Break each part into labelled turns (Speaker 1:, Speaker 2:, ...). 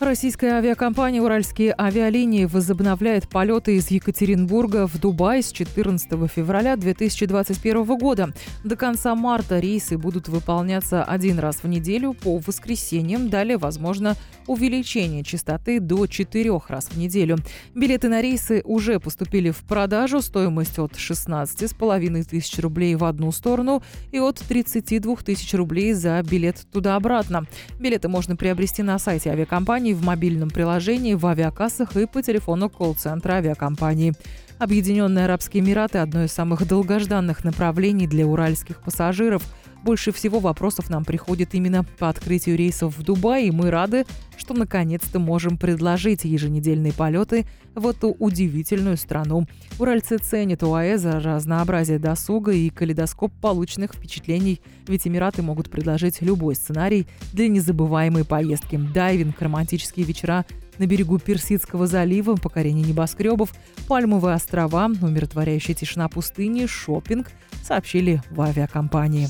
Speaker 1: Российская авиакомпания «Уральские авиалинии» возобновляет полеты из Екатеринбурга в Дубай с 14 февраля 2021 года. До конца марта рейсы будут выполняться один раз в неделю по воскресеньям. Далее, возможно, увеличение частоты до четырех раз в неделю. Билеты на рейсы уже поступили в продажу. Стоимость от 16,5 тысяч рублей в одну сторону и от 32 тысяч рублей за билет туда-обратно. Билеты можно приобрести на сайте авиакомпании в мобильном приложении, в авиакассах и по телефону колл-центра авиакомпании. Объединенные Арабские Эмираты – одно из самых долгожданных направлений для уральских пассажиров – больше всего вопросов нам приходит именно по открытию рейсов в Дубай, и мы рады, что наконец-то можем предложить еженедельные полеты в эту удивительную страну. Уральцы ценят ОАЭ за разнообразие досуга и калейдоскоп полученных впечатлений, ведь Эмираты могут предложить любой сценарий для незабываемой поездки. Дайвинг, романтические вечера на берегу Персидского залива, покорение небоскребов, пальмовые острова, умиротворяющая тишина пустыни, шопинг, сообщили в авиакомпании.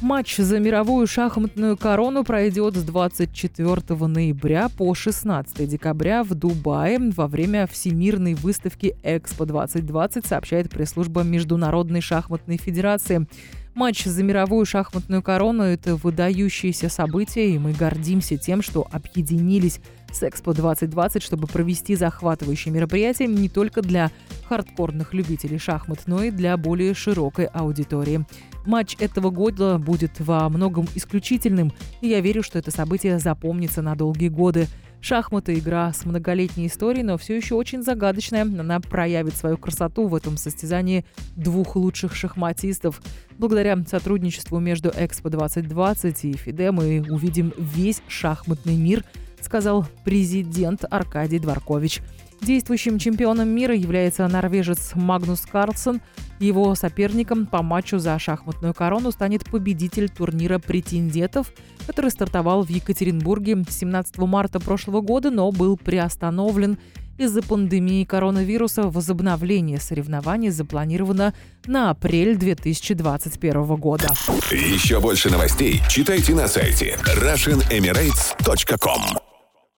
Speaker 1: Матч за мировую шахматную корону пройдет с 24 ноября по 16 декабря в Дубае во время Всемирной выставки Экспо 2020, сообщает пресс-служба Международной шахматной федерации. Матч за мировую шахматную корону – это выдающееся событие, и мы гордимся тем, что объединились с Экспо 2020, чтобы провести захватывающее мероприятие не только для хардкорных любителей шахмат, но и для более широкой аудитории. Матч этого года будет во многом исключительным, и я верю, что это событие запомнится на долгие годы. Шахматы – игра с многолетней историей, но все еще очень загадочная. Она проявит свою красоту в этом состязании двух лучших шахматистов. Благодаря сотрудничеству между Экспо 2020 и ФИДЕ мы увидим весь шахматный мир, сказал президент Аркадий Дворкович. Действующим чемпионом мира является норвежец Магнус Карлсон. Его соперником по матчу за шахматную корону станет победитель турнира претендентов, который стартовал в Екатеринбурге 17 марта прошлого года, но был приостановлен из-за пандемии коронавируса возобновление соревнований запланировано на апрель 2021 года.
Speaker 2: Еще больше новостей читайте на сайте RussianEmirates.com